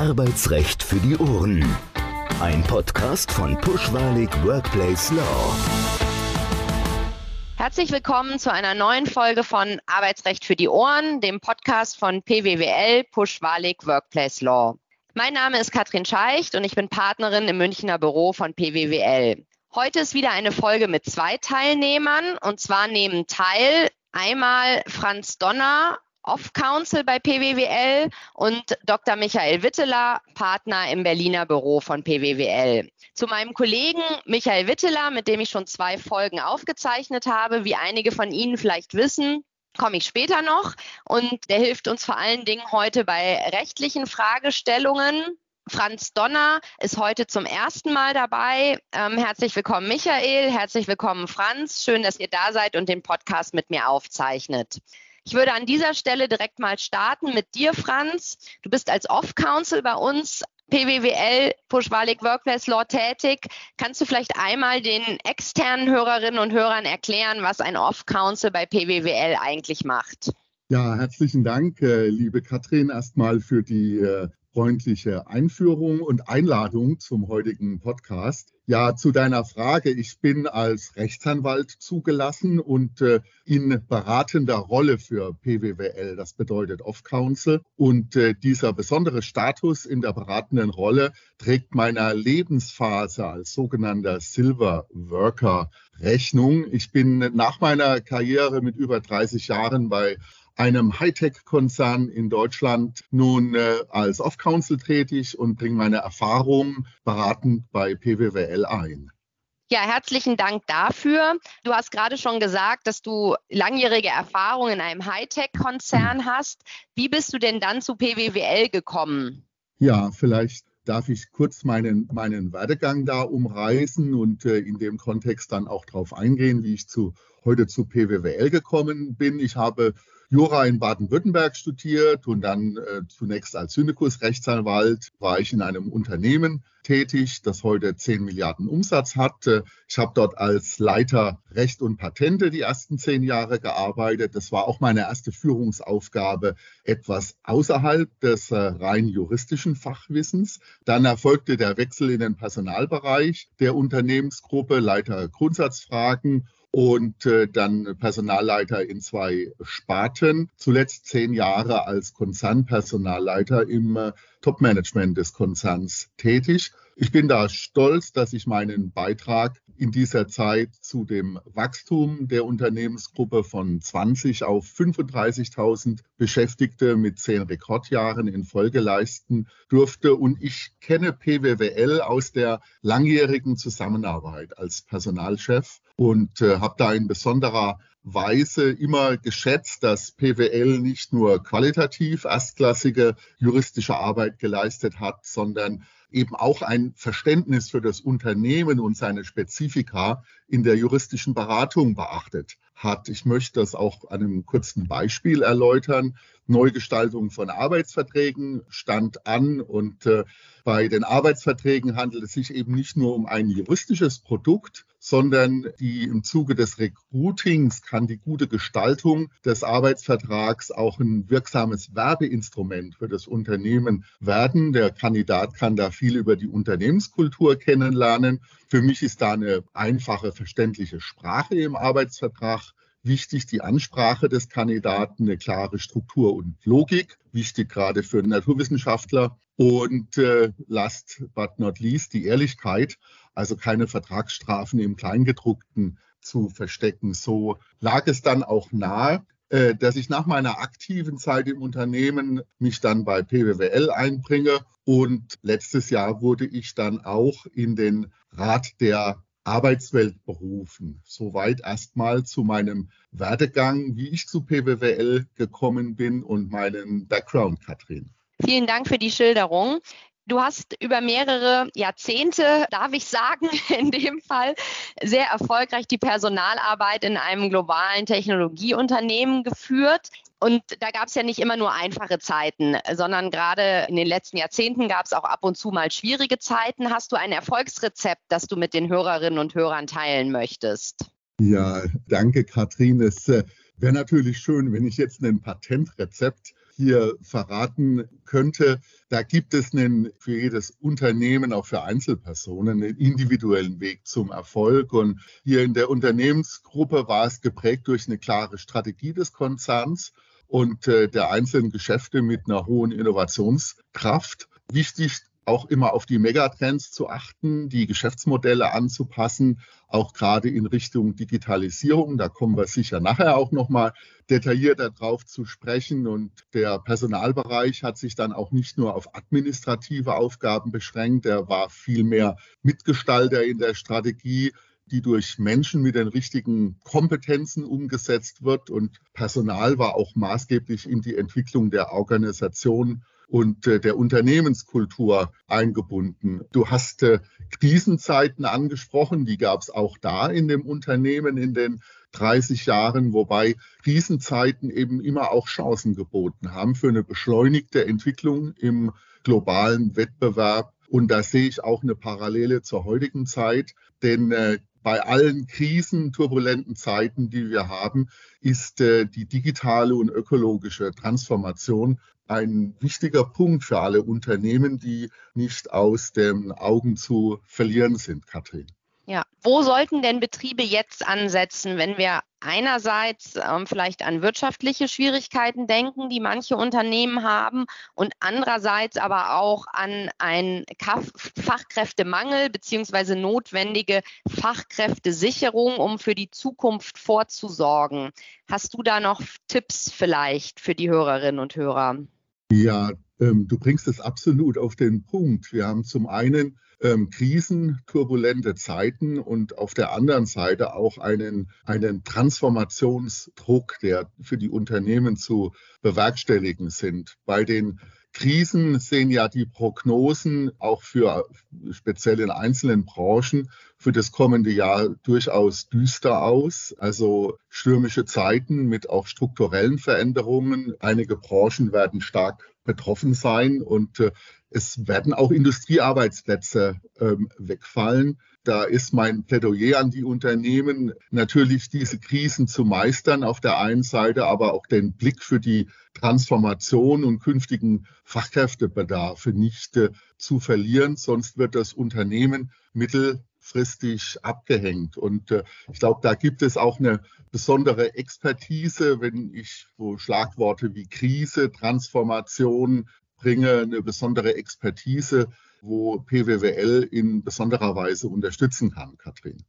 Arbeitsrecht für die Ohren. Ein Podcast von Pushwalig Workplace Law. Herzlich willkommen zu einer neuen Folge von Arbeitsrecht für die Ohren, dem Podcast von PWWL Pushwalig Workplace Law. Mein Name ist Katrin Scheicht und ich bin Partnerin im Münchner Büro von PWWL. Heute ist wieder eine Folge mit zwei Teilnehmern und zwar nehmen teil einmal Franz Donner Off-Council bei PWWL und Dr. Michael Witteler, Partner im Berliner Büro von PWWL. Zu meinem Kollegen Michael Witteler, mit dem ich schon zwei Folgen aufgezeichnet habe, wie einige von Ihnen vielleicht wissen, komme ich später noch. Und der hilft uns vor allen Dingen heute bei rechtlichen Fragestellungen. Franz Donner ist heute zum ersten Mal dabei. Ähm, herzlich willkommen, Michael. Herzlich willkommen, Franz. Schön, dass ihr da seid und den Podcast mit mir aufzeichnet. Ich würde an dieser Stelle direkt mal starten mit dir, Franz. Du bist als Off-Council bei uns PWWL, Pushwalig Workplace Law tätig. Kannst du vielleicht einmal den externen Hörerinnen und Hörern erklären, was ein Off-Council bei PWWL eigentlich macht? Ja, herzlichen Dank, äh, liebe Katrin, erstmal für die äh, freundliche Einführung und Einladung zum heutigen Podcast. Ja, zu deiner Frage. Ich bin als Rechtsanwalt zugelassen und äh, in beratender Rolle für PWWL, das bedeutet Off-Counsel. Und äh, dieser besondere Status in der beratenden Rolle trägt meiner Lebensphase als sogenannter Silver Worker Rechnung. Ich bin nach meiner Karriere mit über 30 Jahren bei einem Hightech-Konzern in Deutschland nun äh, als Off-Council tätig und bringe meine Erfahrungen beratend bei PWWL ein. Ja, herzlichen Dank dafür. Du hast gerade schon gesagt, dass du langjährige Erfahrung in einem Hightech-Konzern hast. Wie bist du denn dann zu PWWL gekommen? Ja, vielleicht darf ich kurz meinen, meinen Werdegang da umreißen und äh, in dem Kontext dann auch darauf eingehen, wie ich zu, heute zu PWWL gekommen bin. Ich habe Jura in Baden-Württemberg studiert und dann äh, zunächst als Syndikus-Rechtsanwalt war ich in einem Unternehmen tätig, das heute 10 Milliarden Umsatz hat. Ich habe dort als Leiter Recht und Patente die ersten zehn Jahre gearbeitet. Das war auch meine erste Führungsaufgabe, etwas außerhalb des äh, rein juristischen Fachwissens. Dann erfolgte der Wechsel in den Personalbereich der Unternehmensgruppe, Leiter Grundsatzfragen und äh, dann Personalleiter in zwei Sparten. Zuletzt zehn Jahre als Konzernpersonalleiter im äh, Top-Management des Konzerns tätig. Ich bin da stolz, dass ich meinen Beitrag in dieser Zeit zu dem Wachstum der Unternehmensgruppe von 20 auf 35.000 Beschäftigte mit zehn Rekordjahren in Folge leisten durfte. Und ich kenne PWWL aus der langjährigen Zusammenarbeit als Personalchef und äh, habe da in besonderer Weise immer geschätzt, dass PWL nicht nur qualitativ erstklassige juristische Arbeit geleistet hat, sondern eben auch ein Verständnis für das Unternehmen und seine Spezifika in der juristischen Beratung beachtet hat. Ich möchte das auch an einem kurzen Beispiel erläutern. Neugestaltung von Arbeitsverträgen stand an und äh, bei den Arbeitsverträgen handelt es sich eben nicht nur um ein juristisches Produkt, sondern die im Zuge des Recruitings kann die gute Gestaltung des Arbeitsvertrags auch ein wirksames Werbeinstrument für das Unternehmen werden. Der Kandidat kann da viel über die Unternehmenskultur kennenlernen. Für mich ist da eine einfache, verständliche Sprache im Arbeitsvertrag wichtig die Ansprache des Kandidaten, eine klare Struktur und Logik, wichtig gerade für Naturwissenschaftler. Und äh, last but not least die Ehrlichkeit also keine Vertragsstrafen im Kleingedruckten zu verstecken. So lag es dann auch nahe, äh, dass ich nach meiner aktiven Zeit im Unternehmen mich dann bei PWWL einbringe. Und letztes Jahr wurde ich dann auch in den Rat der Arbeitswelt berufen. Soweit erstmal zu meinem Werdegang, wie ich zu PWWL gekommen bin und meinen Background, Katrin. Vielen Dank für die Schilderung. Du hast über mehrere Jahrzehnte, darf ich sagen, in dem Fall sehr erfolgreich die Personalarbeit in einem globalen Technologieunternehmen geführt. Und da gab es ja nicht immer nur einfache Zeiten, sondern gerade in den letzten Jahrzehnten gab es auch ab und zu mal schwierige Zeiten. Hast du ein Erfolgsrezept, das du mit den Hörerinnen und Hörern teilen möchtest? Ja, danke, Katrin. Es äh, wäre natürlich schön, wenn ich jetzt ein Patentrezept hier verraten könnte. Da gibt es einen, für jedes Unternehmen, auch für Einzelpersonen, einen individuellen Weg zum Erfolg. Und hier in der Unternehmensgruppe war es geprägt durch eine klare Strategie des Konzerns und äh, der einzelnen Geschäfte mit einer hohen Innovationskraft. Wichtig auch immer auf die Megatrends zu achten, die Geschäftsmodelle anzupassen, auch gerade in Richtung Digitalisierung. Da kommen wir sicher nachher auch noch mal detaillierter drauf zu sprechen. Und der Personalbereich hat sich dann auch nicht nur auf administrative Aufgaben beschränkt, er war vielmehr Mitgestalter in der Strategie die durch Menschen mit den richtigen Kompetenzen umgesetzt wird. Und Personal war auch maßgeblich in die Entwicklung der Organisation und äh, der Unternehmenskultur eingebunden. Du hast äh, Krisenzeiten angesprochen, die gab es auch da in dem Unternehmen in den 30 Jahren, wobei Krisenzeiten eben immer auch Chancen geboten haben für eine beschleunigte Entwicklung im globalen Wettbewerb. Und da sehe ich auch eine Parallele zur heutigen Zeit, denn äh, bei allen Krisen, turbulenten Zeiten, die wir haben, ist äh, die digitale und ökologische Transformation ein wichtiger Punkt für alle Unternehmen, die nicht aus den Augen zu verlieren sind, Katrin. Ja, wo sollten denn Betriebe jetzt ansetzen, wenn wir einerseits ähm, vielleicht an wirtschaftliche Schwierigkeiten denken, die manche Unternehmen haben und andererseits aber auch an einen Fachkräftemangel beziehungsweise notwendige Fachkräftesicherung, um für die Zukunft vorzusorgen. Hast du da noch Tipps vielleicht für die Hörerinnen und Hörer? Ja, du bringst es absolut auf den Punkt. Wir haben zum einen ähm, Krisen, turbulente Zeiten und auf der anderen Seite auch einen, einen Transformationsdruck, der für die Unternehmen zu bewerkstelligen sind. Bei den Krisen sehen ja die Prognosen auch für speziell in einzelnen Branchen für das kommende Jahr durchaus düster aus. Also stürmische Zeiten mit auch strukturellen Veränderungen. Einige Branchen werden stark betroffen sein und äh, es werden auch Industriearbeitsplätze ähm, wegfallen. Da ist mein Plädoyer an die Unternehmen, natürlich diese Krisen zu meistern auf der einen Seite, aber auch den Blick für die Transformation und künftigen Fachkräftebedarfe nicht äh, zu verlieren. Sonst wird das Unternehmen mittelfristig abgehängt. Und äh, ich glaube, da gibt es auch eine besondere Expertise, wenn ich so Schlagworte wie Krise, Transformation bringe, eine besondere Expertise wo PWWL in besonderer Weise unterstützen kann, Katrin.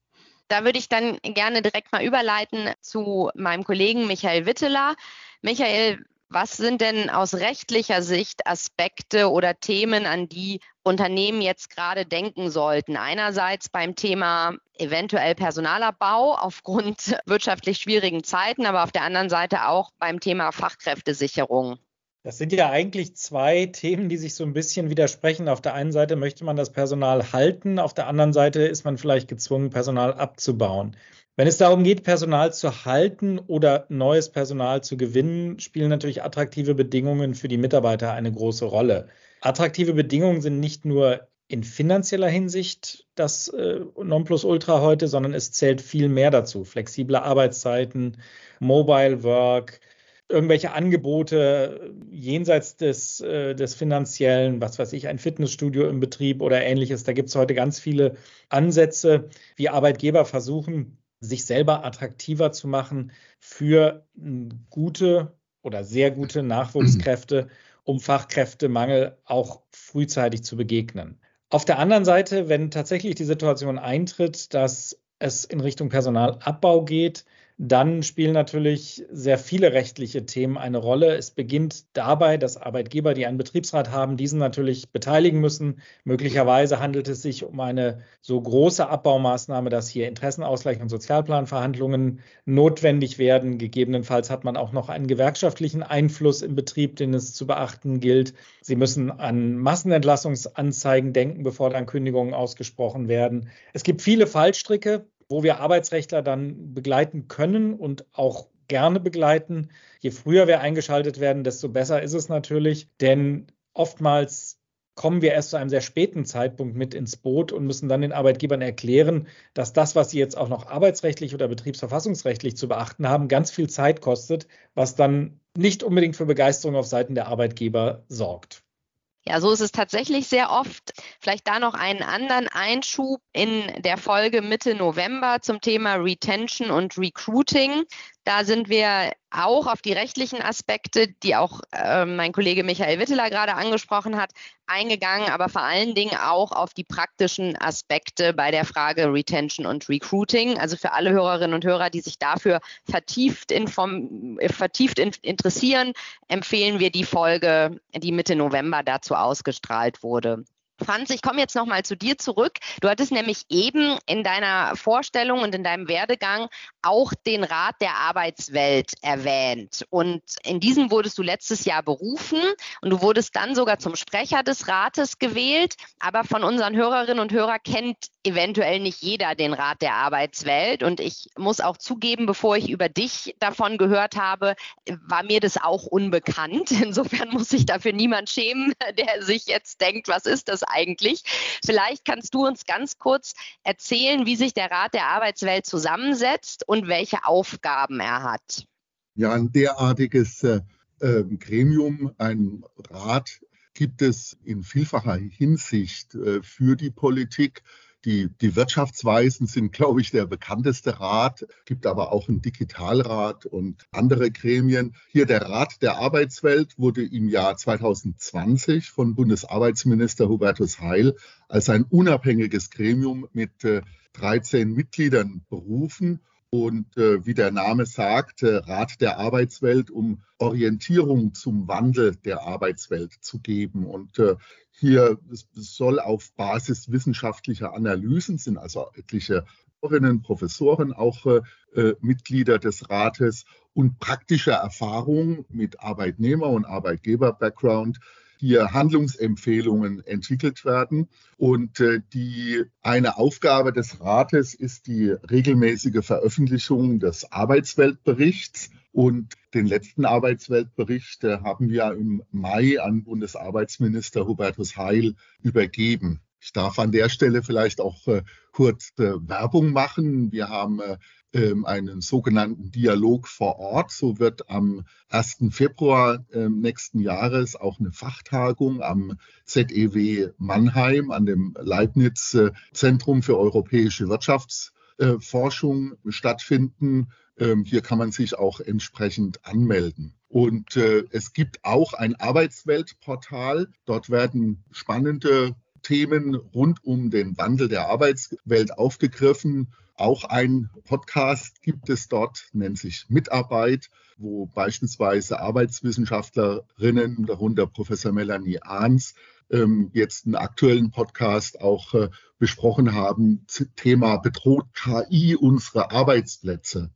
Da würde ich dann gerne direkt mal überleiten zu meinem Kollegen Michael Witteler. Michael, was sind denn aus rechtlicher Sicht Aspekte oder Themen, an die Unternehmen jetzt gerade denken sollten? Einerseits beim Thema eventuell Personalabbau aufgrund wirtschaftlich schwierigen Zeiten, aber auf der anderen Seite auch beim Thema Fachkräftesicherung. Das sind ja eigentlich zwei Themen, die sich so ein bisschen widersprechen. Auf der einen Seite möchte man das Personal halten, auf der anderen Seite ist man vielleicht gezwungen, Personal abzubauen. Wenn es darum geht, Personal zu halten oder neues Personal zu gewinnen, spielen natürlich attraktive Bedingungen für die Mitarbeiter eine große Rolle. Attraktive Bedingungen sind nicht nur in finanzieller Hinsicht das äh, Nonplusultra heute, sondern es zählt viel mehr dazu. Flexible Arbeitszeiten, Mobile Work, irgendwelche Angebote jenseits des, äh, des finanziellen, was weiß ich, ein Fitnessstudio im Betrieb oder ähnliches. Da gibt es heute ganz viele Ansätze, wie Arbeitgeber versuchen, sich selber attraktiver zu machen für gute oder sehr gute Nachwuchskräfte, um Fachkräftemangel auch frühzeitig zu begegnen. Auf der anderen Seite, wenn tatsächlich die Situation eintritt, dass es in Richtung Personalabbau geht, dann spielen natürlich sehr viele rechtliche Themen eine Rolle. Es beginnt dabei, dass Arbeitgeber, die einen Betriebsrat haben, diesen natürlich beteiligen müssen. Möglicherweise handelt es sich um eine so große Abbaumaßnahme, dass hier Interessenausgleich und Sozialplanverhandlungen notwendig werden. Gegebenenfalls hat man auch noch einen gewerkschaftlichen Einfluss im Betrieb, den es zu beachten gilt. Sie müssen an Massenentlassungsanzeigen denken, bevor dann Kündigungen ausgesprochen werden. Es gibt viele Fallstricke, wo wir Arbeitsrechtler dann begleiten können und auch gerne begleiten. Je früher wir eingeschaltet werden, desto besser ist es natürlich, denn oftmals kommen wir erst zu einem sehr späten Zeitpunkt mit ins Boot und müssen dann den Arbeitgebern erklären, dass das, was sie jetzt auch noch arbeitsrechtlich oder betriebsverfassungsrechtlich zu beachten haben, ganz viel Zeit kostet, was dann nicht unbedingt für Begeisterung auf Seiten der Arbeitgeber sorgt. Ja, so ist es tatsächlich sehr oft. Vielleicht da noch einen anderen Einschub in der Folge Mitte November zum Thema Retention und Recruiting. Da sind wir auch auf die rechtlichen Aspekte, die auch äh, mein Kollege Michael Witteler gerade angesprochen hat, eingegangen, aber vor allen Dingen auch auf die praktischen Aspekte bei der Frage Retention und Recruiting. Also für alle Hörerinnen und Hörer, die sich dafür vertieft, inform vertieft in interessieren, empfehlen wir die Folge, die Mitte November dazu ausgestrahlt wurde. Franz, ich komme jetzt nochmal zu dir zurück. Du hattest nämlich eben in deiner Vorstellung und in deinem Werdegang auch den Rat der Arbeitswelt erwähnt. Und in diesen wurdest du letztes Jahr berufen und du wurdest dann sogar zum Sprecher des Rates gewählt. Aber von unseren Hörerinnen und Hörern kennt eventuell nicht jeder den Rat der Arbeitswelt. Und ich muss auch zugeben, bevor ich über dich davon gehört habe, war mir das auch unbekannt. Insofern muss sich dafür niemand schämen, der sich jetzt denkt, was ist das eigentlich? Vielleicht kannst du uns ganz kurz erzählen, wie sich der Rat der Arbeitswelt zusammensetzt und welche Aufgaben er hat. Ja, ein derartiges äh, ähm, Gremium, ein Rat gibt es in vielfacher Hinsicht äh, für die Politik. Die, die Wirtschaftsweisen sind, glaube ich, der bekannteste Rat, gibt aber auch einen Digitalrat und andere Gremien. Hier der Rat der Arbeitswelt wurde im Jahr 2020 von Bundesarbeitsminister Hubertus Heil als ein unabhängiges Gremium mit 13 äh, Mitgliedern berufen und äh, wie der Name sagt, äh, Rat der Arbeitswelt, um Orientierung zum Wandel der Arbeitswelt zu geben. Und äh, hier soll auf Basis wissenschaftlicher Analysen, sind also etliche Professorinnen, Professoren auch äh, äh, Mitglieder des Rates und praktischer Erfahrung mit Arbeitnehmer- und Arbeitgeber-Background hier Handlungsempfehlungen entwickelt werden. Und äh, die eine Aufgabe des Rates ist die regelmäßige Veröffentlichung des Arbeitsweltberichts. Und den letzten Arbeitsweltbericht äh, haben wir im Mai an Bundesarbeitsminister Hubertus Heil übergeben. Ich darf an der Stelle vielleicht auch äh, kurz äh, Werbung machen. Wir haben äh, ähm, einen sogenannten Dialog vor Ort. So wird am 1. Februar äh, nächsten Jahres auch eine Fachtagung am ZEW Mannheim, an dem Leibniz äh, Zentrum für europäische Wirtschaftsforschung stattfinden. Ähm, hier kann man sich auch entsprechend anmelden. Und äh, es gibt auch ein Arbeitsweltportal. Dort werden spannende Themen rund um den Wandel der Arbeitswelt aufgegriffen. Auch ein Podcast gibt es dort, nennt sich Mitarbeit, wo beispielsweise Arbeitswissenschaftlerinnen, darunter Professor Melanie Ahns, ähm, jetzt einen aktuellen Podcast auch äh, besprochen haben, Thema bedroht KI unsere Arbeitsplätze.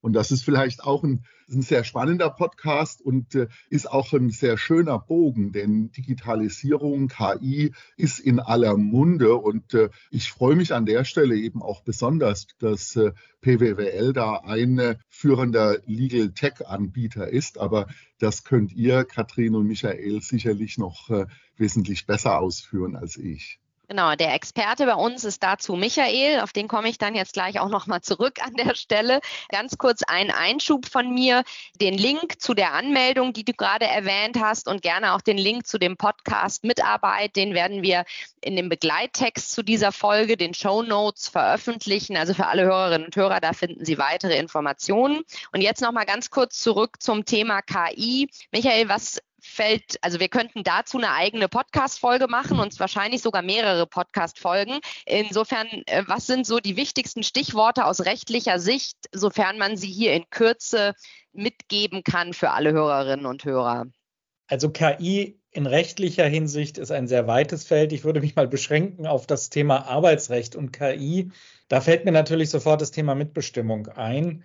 Und das ist vielleicht auch ein, ein sehr spannender Podcast und äh, ist auch ein sehr schöner Bogen, denn Digitalisierung, KI ist in aller Munde und äh, ich freue mich an der Stelle eben auch besonders, dass äh, PWWL da ein führender Legal Tech Anbieter ist, aber das könnt ihr, Katrin und Michael, sicherlich noch äh, wesentlich besser ausführen als ich. Genau, der Experte bei uns ist dazu Michael. Auf den komme ich dann jetzt gleich auch nochmal zurück an der Stelle. Ganz kurz ein Einschub von mir. Den Link zu der Anmeldung, die du gerade erwähnt hast und gerne auch den Link zu dem Podcast Mitarbeit, den werden wir in dem Begleittext zu dieser Folge, den Show Notes veröffentlichen. Also für alle Hörerinnen und Hörer, da finden Sie weitere Informationen. Und jetzt nochmal ganz kurz zurück zum Thema KI. Michael, was fällt, also wir könnten dazu eine eigene Podcast-Folge machen und wahrscheinlich sogar mehrere Podcast-Folgen. Insofern, äh, was sind so die wichtigsten Stichworte aus rechtlicher Sicht, sofern man sie hier in Kürze mitgeben kann für alle Hörerinnen und Hörer? Also KI in rechtlicher Hinsicht ist ein sehr weites Feld. Ich würde mich mal beschränken auf das Thema Arbeitsrecht und KI. Da fällt mir natürlich sofort das Thema Mitbestimmung ein.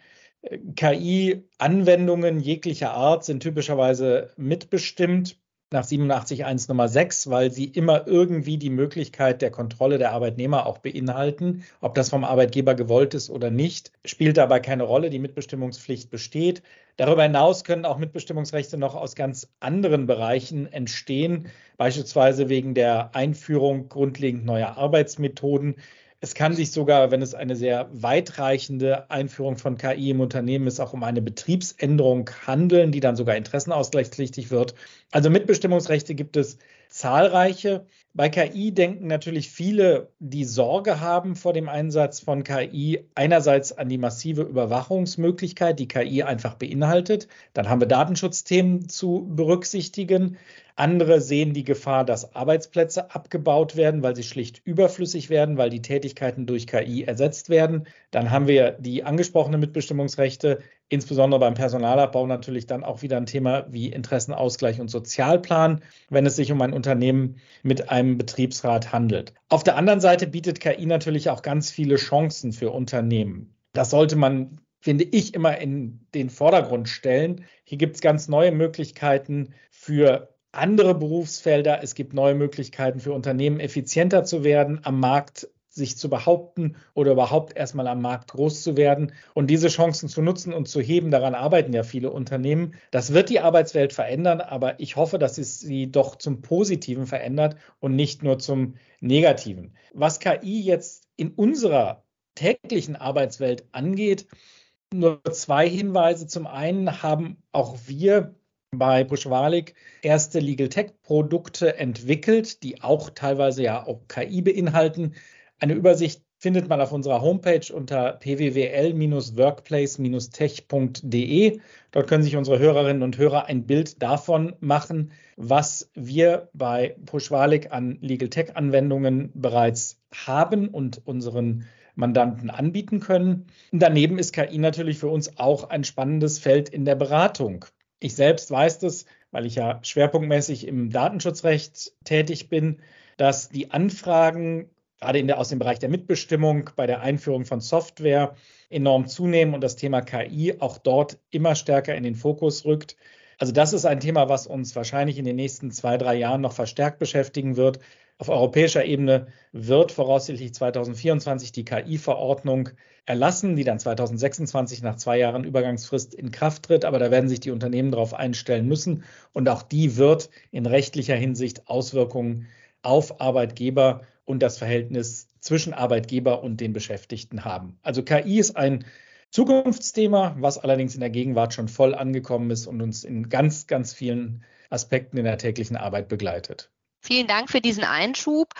KI-Anwendungen jeglicher Art sind typischerweise mitbestimmt nach 87.1 Nummer 6, weil sie immer irgendwie die Möglichkeit der Kontrolle der Arbeitnehmer auch beinhalten. Ob das vom Arbeitgeber gewollt ist oder nicht, spielt dabei keine Rolle. Die Mitbestimmungspflicht besteht. Darüber hinaus können auch Mitbestimmungsrechte noch aus ganz anderen Bereichen entstehen, beispielsweise wegen der Einführung grundlegend neuer Arbeitsmethoden Es kann sich sogar, wenn es eine sehr weitreichende Einführung von KI im Unternehmen ist, auch um eine Betriebsänderung handeln, die dann sogar interessenausgleichspflichtig wird. Also Mitbestimmungsrechte gibt es zahlreiche. Bei KI denken natürlich viele, die Sorge haben vor dem Einsatz von KI, einerseits an die massive Überwachungsmöglichkeit, die KI einfach beinhaltet. Dann haben wir Datenschutzthemen zu berücksichtigen. Andere sehen die Gefahr, dass Arbeitsplätze abgebaut werden, weil sie schlicht überflüssig werden, weil die Tätigkeiten durch KI ersetzt werden. Dann haben wir die angesprochenen Mitbestimmungsrechte, insbesondere beim Personalabbau natürlich dann auch wieder ein Thema wie Interessenausgleich und Sozialplan, wenn es sich um ein Unternehmen mit einem Betriebsrat handelt. Auf der anderen Seite bietet KI natürlich auch ganz viele Chancen für Unternehmen. Das sollte man finde ich, immer in den Vordergrund stellen. Hier gibt es ganz neue Möglichkeiten für andere Berufsfelder. Es gibt neue Möglichkeiten für Unternehmen, effizienter zu werden, am Markt sich zu behaupten oder überhaupt erstmal am Markt groß zu werden und diese Chancen zu nutzen und zu heben. Daran arbeiten ja viele Unternehmen. Das wird die Arbeitswelt verändern, aber ich hoffe, dass es sie doch zum Positiven verändert und nicht nur zum Negativen. Was KI jetzt in unserer täglichen Arbeitswelt angeht, nur zwei Hinweise. Zum einen haben auch wir bei Buschwalik erste Legal Tech Produkte entwickelt, die auch teilweise ja auch KI beinhalten. Eine Übersicht findet man auf unserer Homepage unter pwwl-workplace-tech.de. Dort können sich unsere Hörerinnen und Hörer ein Bild davon machen, was wir bei Pushwalik an Legal Tech Anwendungen bereits haben und unseren Mandanten anbieten können. daneben ist KI natürlich für uns auch ein spannendes Feld in der Beratung. Ich selbst weiß das, weil ich ja schwerpunktmäßig im Datenschutzrecht tätig bin, dass die Anfragen gerade in der, aus dem Bereich der Mitbestimmung bei der Einführung von Software enorm zunehmen und das Thema KI auch dort immer stärker in den Fokus rückt. Also das ist ein Thema, was uns wahrscheinlich in den nächsten zwei, drei Jahren noch verstärkt beschäftigen wird. Auf europäischer Ebene wird voraussichtlich 2024 die KI-Verordnung erlassen, die dann 2026 nach zwei Jahren Übergangsfrist in Kraft tritt. Aber da werden sich die Unternehmen darauf einstellen müssen. Und auch die wird in rechtlicher Hinsicht Auswirkungen auf Arbeitgeber und das Verhältnis zwischen Arbeitgeber und den Beschäftigten haben. Also KI ist ein Zukunftsthema, was allerdings in der Gegenwart schon voll angekommen ist und uns in ganz, ganz vielen Aspekten in der täglichen Arbeit begleitet. Vielen Dank für diesen Einschub.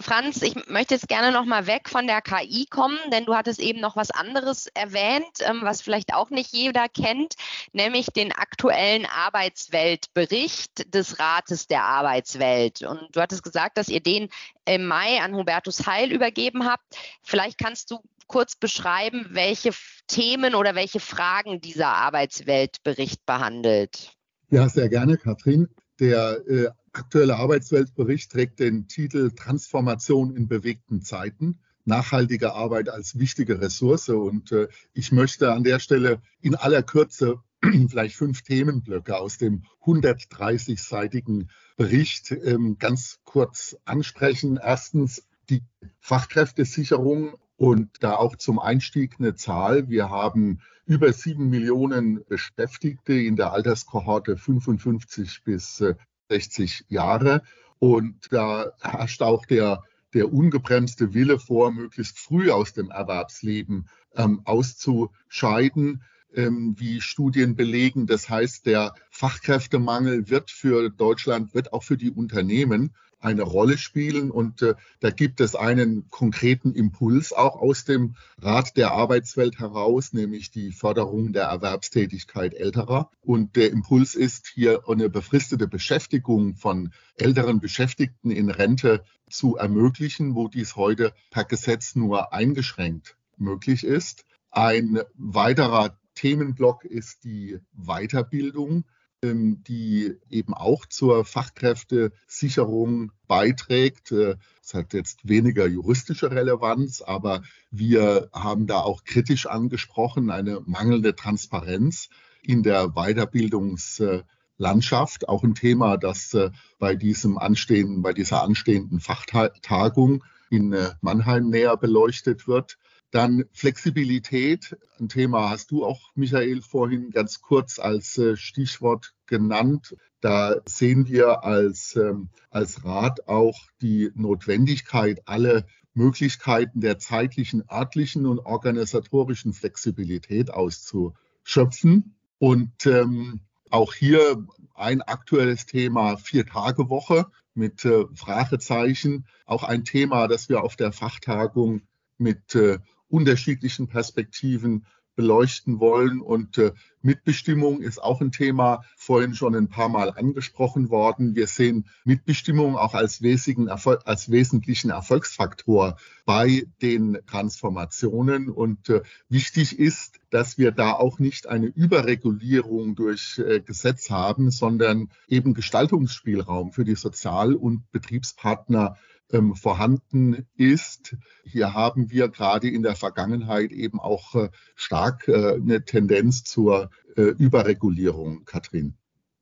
Franz, ich möchte jetzt gerne noch mal weg von der KI kommen, denn du hattest eben noch was anderes erwähnt, ähm, was vielleicht auch nicht jeder kennt, nämlich den aktuellen Arbeitsweltbericht des Rates der Arbeitswelt. Und du hattest gesagt, dass ihr den im Mai an Hubertus Heil übergeben habt. Vielleicht kannst du kurz beschreiben, welche Themen oder welche Fragen dieser Arbeitsweltbericht behandelt. Ja, sehr gerne, Katrin. Der äh, aktuelle Arbeitsweltbericht trägt den Titel Transformation in bewegten Zeiten. Nachhaltige Arbeit als wichtige Ressource. Und äh, ich möchte an der Stelle in aller Kürze vielleicht fünf Themenblöcke aus dem 130-seitigen Bericht ähm, ganz kurz ansprechen. Erstens die Fachkräftesicherung und da auch zum Einstieg eine Zahl. Wir haben über sieben Millionen Beschäftigte in der Alterskohorte 55 bis 60 äh, Jahre. Und da herrscht auch der, der ungebremste Wille vor, möglichst früh aus dem Erwerbsleben ähm, auszuscheiden ähm, wie Studien belegen. Das heißt, der Fachkräftemangel wird für Deutschland, wird auch für die Unternehmen eine Rolle spielen. Und äh, da gibt es einen konkreten Impuls auch aus dem Rat der Arbeitswelt heraus, nämlich die Förderung der Erwerbstätigkeit älterer. Und der Impuls ist hier eine befristete Beschäftigung von älteren Beschäftigten in Rente zu ermöglichen, wo dies heute per Gesetz nur eingeschränkt möglich ist. Ein weiterer Themenblock ist die Weiterbildung. Ähm, die eben auch zur Fachkräftesicherung beiträgt. Das äh, hat jetzt weniger juristische Relevanz, aber wir haben da auch kritisch angesprochen eine mangelnde Transparenz in der Weiterbildungslandschaft. Auch ein Thema, das äh, bei diesem anstehenden, bei dieser anstehenden Fachtagung in äh, Mannheim näher beleuchtet wird. Dann Flexibilität, ein Thema hast du auch, Michael, vorhin ganz kurz als äh, Stichwort genannt. Da sehen wir als, ähm, als Rat auch die Notwendigkeit, alle Möglichkeiten der zeitlichen, örtlichen und organisatorischen Flexibilität auszuschöpfen. Und ähm, auch hier ein aktuelles Thema, Vier-Tage-Woche mit äh, Fragezeichen. Auch ein Thema, das wir auf der Fachtagung mit äh, unterschiedlichen Perspektiven beleuchten wollen. Und äh, Mitbestimmung ist auch ein Thema, vorhin schon ein paar Mal angesprochen worden. Wir sehen Mitbestimmung auch als, Erfolg, als wesentlichen Erfolgsfaktor bei den Transformationen. Und äh, wichtig ist, dass wir da auch nicht eine Überregulierung durch äh, Gesetz haben, sondern eben Gestaltungsspielraum für die Sozial- und Betriebspartner ähm, vorhanden ist. Hier haben wir gerade in der Vergangenheit eben auch äh, stark äh, eine Tendenz zur äh, Überregulierung, Katrin.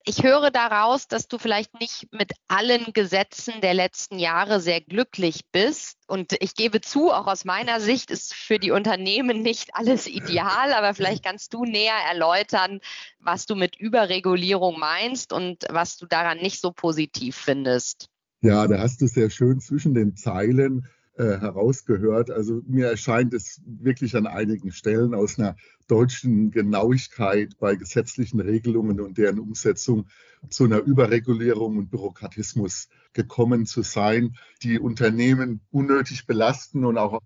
Ich höre daraus, dass du vielleicht nicht mit allen Gesetzen der letzten Jahre sehr glücklich bist. Und ich gebe zu, auch aus meiner Sicht ist für die Unternehmen nicht alles ideal, aber vielleicht kannst du näher erläutern, was du mit Überregulierung meinst und was du daran nicht so positiv findest. Ja, da hast du sehr schön zwischen den Zeilen äh, herausgehört. Also mir erscheint es wirklich an einigen Stellen aus einer deutschen Genauigkeit bei gesetzlichen Regelungen und deren Umsetzung zu einer Überregulierung und Bürokratismus gekommen zu sein, die Unternehmen unnötig belasten und auch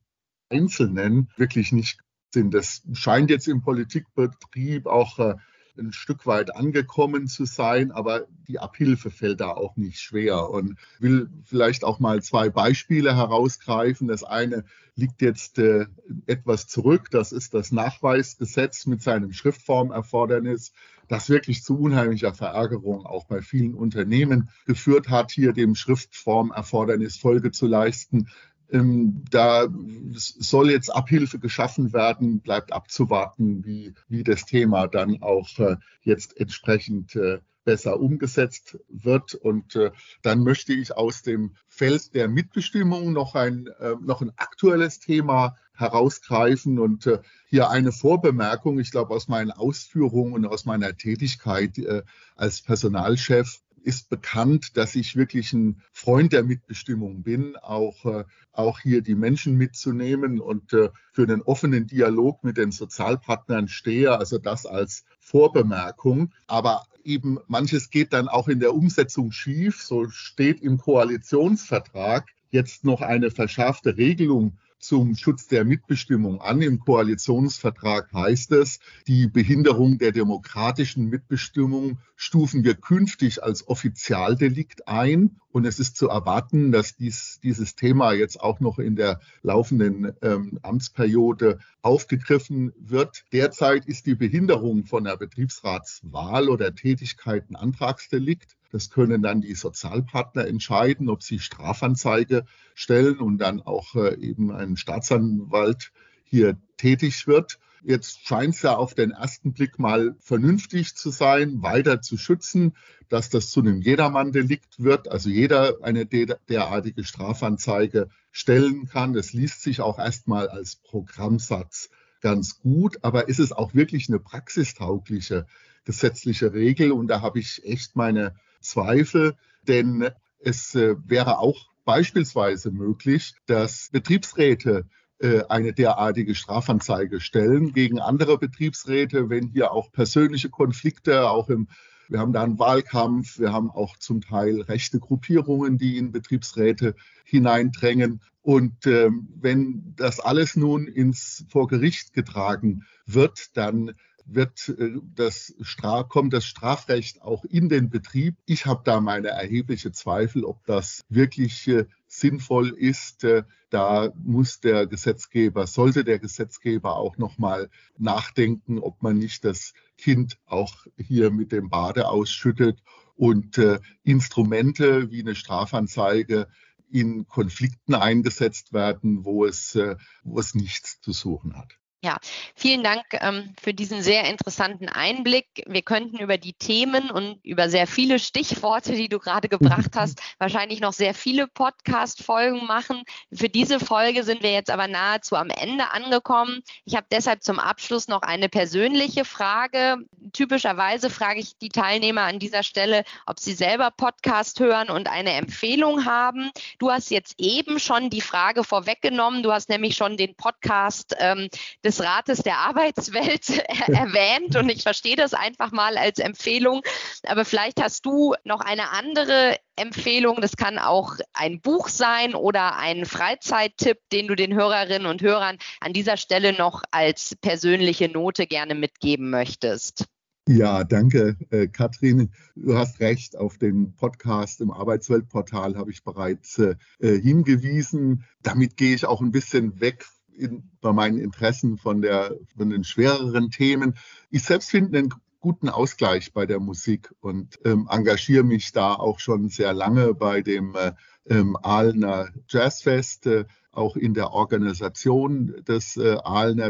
Einzelnen wirklich nicht sind. Das scheint jetzt im Politikbetrieb auch äh, ein Stück weit angekommen zu sein, aber die Abhilfe fällt da auch nicht schwer und will vielleicht auch mal zwei Beispiele herausgreifen. Das eine liegt jetzt äh, etwas zurück, das ist das Nachweisgesetz mit seinem Schriftformerfordernis, das wirklich zu unheimlicher Verärgerung auch bei vielen Unternehmen geführt hat, hier dem Schriftformerfordernis Folge zu leisten. Ähm, da soll jetzt Abhilfe geschaffen werden, bleibt abzuwarten, wie, wie das Thema dann auch äh, jetzt entsprechend äh, besser umgesetzt wird. Und äh, dann möchte ich aus dem Feld der Mitbestimmung noch ein, äh, noch ein aktuelles Thema herausgreifen und äh, hier eine Vorbemerkung. Ich glaube, aus meinen Ausführungen und aus meiner Tätigkeit äh, als Personalchef ist bekannt, dass ich wirklich ein Freund der Mitbestimmung bin, auch, äh, auch hier die Menschen mitzunehmen und äh, für einen offenen Dialog mit den Sozialpartnern stehe. Also das als Vorbemerkung. Aber eben manches geht dann auch in der Umsetzung schief. So steht im Koalitionsvertrag jetzt noch eine verschärfte Regelung zum Schutz der Mitbestimmung an. Im Koalitionsvertrag heißt es, die Behinderung der demokratischen Mitbestimmung stufen wir künftig als Offizialdelikt ein. Und es ist zu erwarten, dass dies, dieses Thema jetzt auch noch in der laufenden ähm, Amtsperiode aufgegriffen wird. Derzeit ist die Behinderung von der Betriebsratswahl oder Tätigkeit ein Antragsdelikt. Das können dann die Sozialpartner entscheiden, ob sie Strafanzeige stellen und dann auch äh, eben ein Staatsanwalt hier tätig wird. Jetzt scheint es ja auf den ersten Blick mal vernünftig zu sein, weiter zu schützen, dass das zu einem Jedermann-Delikt wird, also jeder eine derartige Strafanzeige stellen kann. Das liest sich auch erstmal als Programmsatz ganz gut, aber ist es auch wirklich eine praxistaugliche gesetzliche Regel? Und da habe ich echt meine Zweifel, denn es äh, wäre auch beispielsweise möglich, dass Betriebsräte äh, eine derartige Strafanzeige stellen gegen andere Betriebsräte, wenn hier auch persönliche Konflikte, auch im wir haben da einen Wahlkampf, wir haben auch zum Teil rechte Gruppierungen, die in Betriebsräte hineindrängen. Und ähm, wenn das alles nun ins vor Gericht getragen wird, dann wird äh, das Straf kommt das Strafrecht auch in den Betrieb. Ich habe da meine erhebliche Zweifel, ob das wirklich äh, sinnvoll ist. Äh, da muss der Gesetzgeber, sollte der Gesetzgeber auch noch mal nachdenken, ob man nicht das Kind auch hier mit dem Bade ausschüttet und Instrumente wie eine Strafanzeige in Konflikten eingesetzt werden, wo es, wo es nichts zu suchen hat. Ja, vielen Dank ähm, für diesen sehr interessanten Einblick. Wir könnten über die Themen und über sehr viele Stichworte, die du gerade gebracht hast, wahrscheinlich noch sehr viele Podcast-Folgen machen. Für diese Folge sind wir jetzt aber nahezu am Ende angekommen. Ich habe deshalb zum Abschluss noch eine persönliche Frage. Typischerweise frage ich die Teilnehmer an dieser Stelle, ob sie selber Podcast hören und eine Empfehlung haben. Du hast jetzt eben schon die Frage vorweggenommen. Du hast nämlich schon den Podcast ähm, des des Rates der Arbeitswelt erwähnt und ich verstehe das einfach mal als Empfehlung. Aber vielleicht hast du noch eine andere Empfehlung. Das kann auch ein Buch sein oder ein Freizeittipp, den du den Hörerinnen und Hörern an dieser Stelle noch als persönliche Note gerne mitgeben möchtest. Ja, danke, äh, Katrin. Du hast recht. Auf den Podcast im Arbeitsweltportal habe ich bereits äh, hingewiesen. Damit gehe ich auch ein bisschen weg in, bei meinen Interessen von, der, von den schwereren Themen. Ich selbst finde einen guten Ausgleich bei der Musik und ähm, engagiere mich da auch schon sehr lange bei dem äh, ähm, Aalener Jazzfest, auch in der Organisation des äh,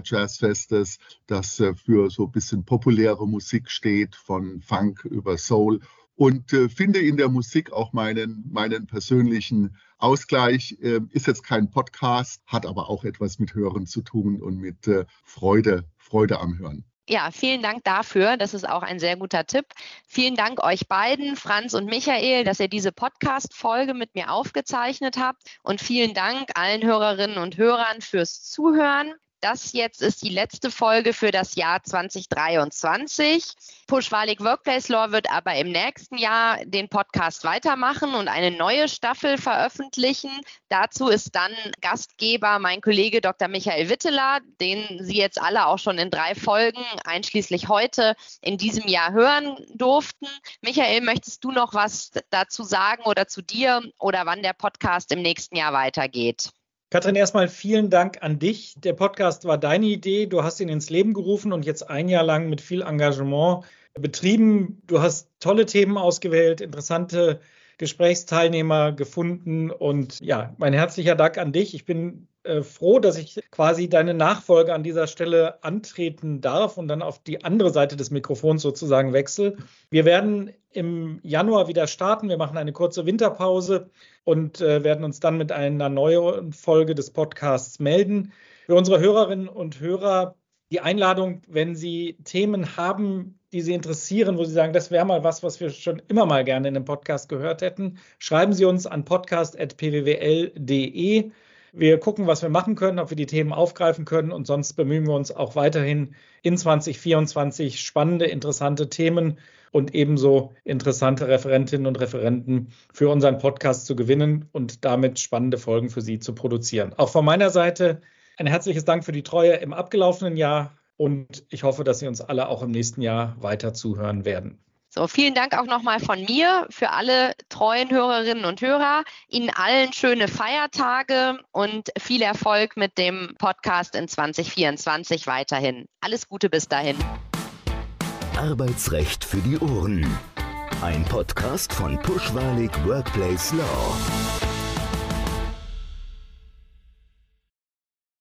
Jazzfestes, das äh, für so ein bisschen populäre Musik steht, von Funk über Soul und äh, finde in der Musik auch meinen, meinen persönlichen Ausgleich. Äh, ist jetzt kein Podcast, hat aber auch etwas mit Hören zu tun und mit äh, Freude, Freude am Hören. Ja, vielen Dank dafür. Das ist auch ein sehr guter Tipp. Vielen Dank euch beiden, Franz und Michael, dass ihr diese Podcast-Folge mit mir aufgezeichnet habt. Und vielen Dank allen Hörerinnen und Hörern fürs Zuhören. Das jetzt ist die letzte Folge für das Jahr 2023. Pushwalig Workplace Law wird aber im nächsten Jahr den Podcast weitermachen und eine neue Staffel veröffentlichen. Dazu ist dann Gastgeber mein Kollege Dr. Michael Witteler, den Sie jetzt alle auch schon in drei Folgen, einschließlich heute, in diesem Jahr hören durften. Michael, möchtest du noch was dazu sagen oder zu dir oder wann der Podcast im nächsten Jahr weitergeht? Katrin, erstmal vielen Dank an dich. Der Podcast war deine Idee. Du hast ihn ins Leben gerufen und jetzt ein Jahr lang mit viel Engagement betrieben. Du hast tolle Themen ausgewählt, interessante Gesprächsteilnehmer gefunden und ja, mein herzlicher Dank an dich. Ich bin äh, froh, dass ich quasi deine Nachfolge an dieser Stelle antreten darf und dann auf die andere Seite des Mikrofons sozusagen wechsle. Wir werden im Januar wieder starten. Wir machen eine kurze Winterpause und äh, werden uns dann mit einer neuen Folge des Podcasts melden. Für unsere Hörerinnen und Hörer die Einladung, wenn Sie Themen haben, die Sie interessieren, wo Sie sagen, das wäre mal was, was wir schon immer mal gerne in einem Podcast gehört hätten, schreiben Sie uns an podcast.pwwl.de. Wir gucken, was wir machen können, ob wir die Themen aufgreifen können und sonst bemühen wir uns auch weiterhin in 2024 spannende, interessante Themen und ebenso interessante Referentinnen und Referenten für unseren Podcast zu gewinnen und damit spannende Folgen für Sie zu produzieren. Auch von meiner Seite ein herzliches Dank für die Treue im abgelaufenen Jahr und ich hoffe, dass Sie uns alle auch im nächsten Jahr weiter zuhören werden. So, vielen Dank auch nochmal von mir für alle treuen Hörerinnen und Hörer. Ihnen allen schöne Feiertage und viel Erfolg mit dem Podcast in 2024 weiterhin. Alles Gute bis dahin. Arbeitsrecht für die Ohren. Ein Podcast von Pushwalig Workplace Law.